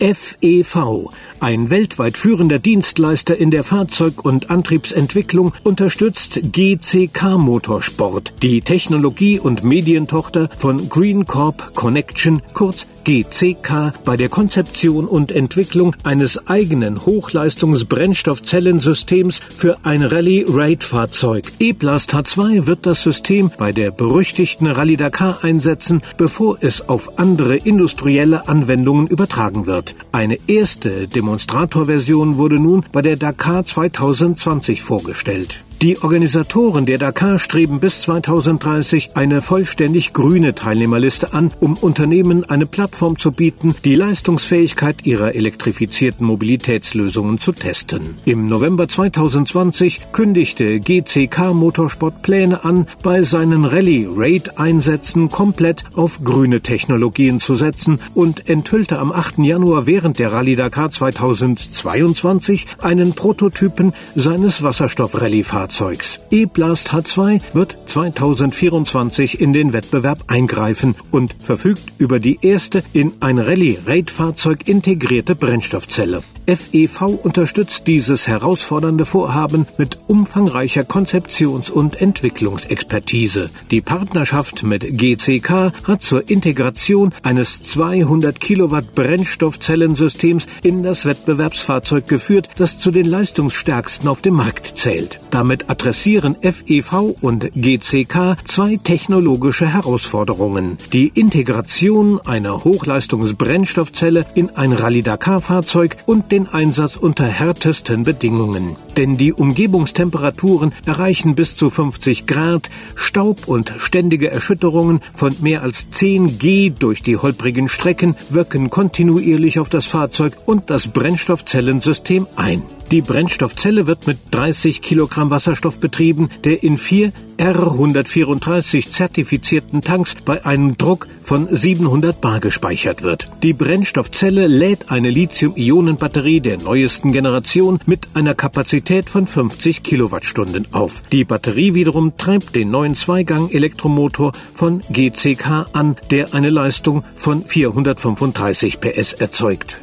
FEV, ein weltweit führender Dienstleister in der Fahrzeug- und Antriebsentwicklung, unterstützt GCK Motorsport, die Technologie- und Medientochter von Green Corp Connection, kurz GCK bei der Konzeption und Entwicklung eines eigenen Hochleistungsbrennstoffzellensystems für ein Rallye-Raid-Fahrzeug. E-Blast H2 wird das System bei der berüchtigten Rallye Dakar einsetzen, bevor es auf andere industrielle Anwendungen übertragen wird. Eine erste Demonstratorversion wurde nun bei der Dakar 2020 vorgestellt. Die Organisatoren der Dakar streben bis 2030 eine vollständig grüne Teilnehmerliste an, um Unternehmen eine Plattform zu bieten, die Leistungsfähigkeit ihrer elektrifizierten Mobilitätslösungen zu testen. Im November 2020 kündigte GCK Motorsport Pläne an, bei seinen Rallye-Raid-Einsätzen komplett auf grüne Technologien zu setzen und enthüllte am 8. Januar während der Rallye Dakar 2022 einen Prototypen seines Wasserstoff-Rallye-Fahrzeugs. Fahrzeugs. E-Blast H2 wird 2024 in den Wettbewerb eingreifen und verfügt über die erste in ein Rallye-Raid-Fahrzeug integrierte Brennstoffzelle. FEV unterstützt dieses herausfordernde Vorhaben mit umfangreicher Konzeptions- und Entwicklungsexpertise. Die Partnerschaft mit GCK hat zur Integration eines 200 Kilowatt Brennstoffzellensystems in das Wettbewerbsfahrzeug geführt, das zu den leistungsstärksten auf dem Markt zählt. Damit adressieren FEV und GCK zwei technologische Herausforderungen. Die Integration einer Hochleistungsbrennstoffzelle in ein Rallye-Dakar-Fahrzeug und den Einsatz unter härtesten Bedingungen. Denn die Umgebungstemperaturen erreichen bis zu 50 Grad, Staub und ständige Erschütterungen von mehr als 10 G durch die holprigen Strecken wirken kontinuierlich auf das Fahrzeug und das Brennstoffzellensystem ein. Die Brennstoffzelle wird mit 30 Kilogramm Wasserstoff betrieben, der in vier R134 zertifizierten Tanks bei einem Druck von 700 bar gespeichert wird. Die Brennstoffzelle lädt eine Lithium-Ionen-Batterie der neuesten Generation mit einer Kapazität von 50 Kilowattstunden auf. Die Batterie wiederum treibt den neuen Zweigang-Elektromotor von GCK an, der eine Leistung von 435 PS erzeugt.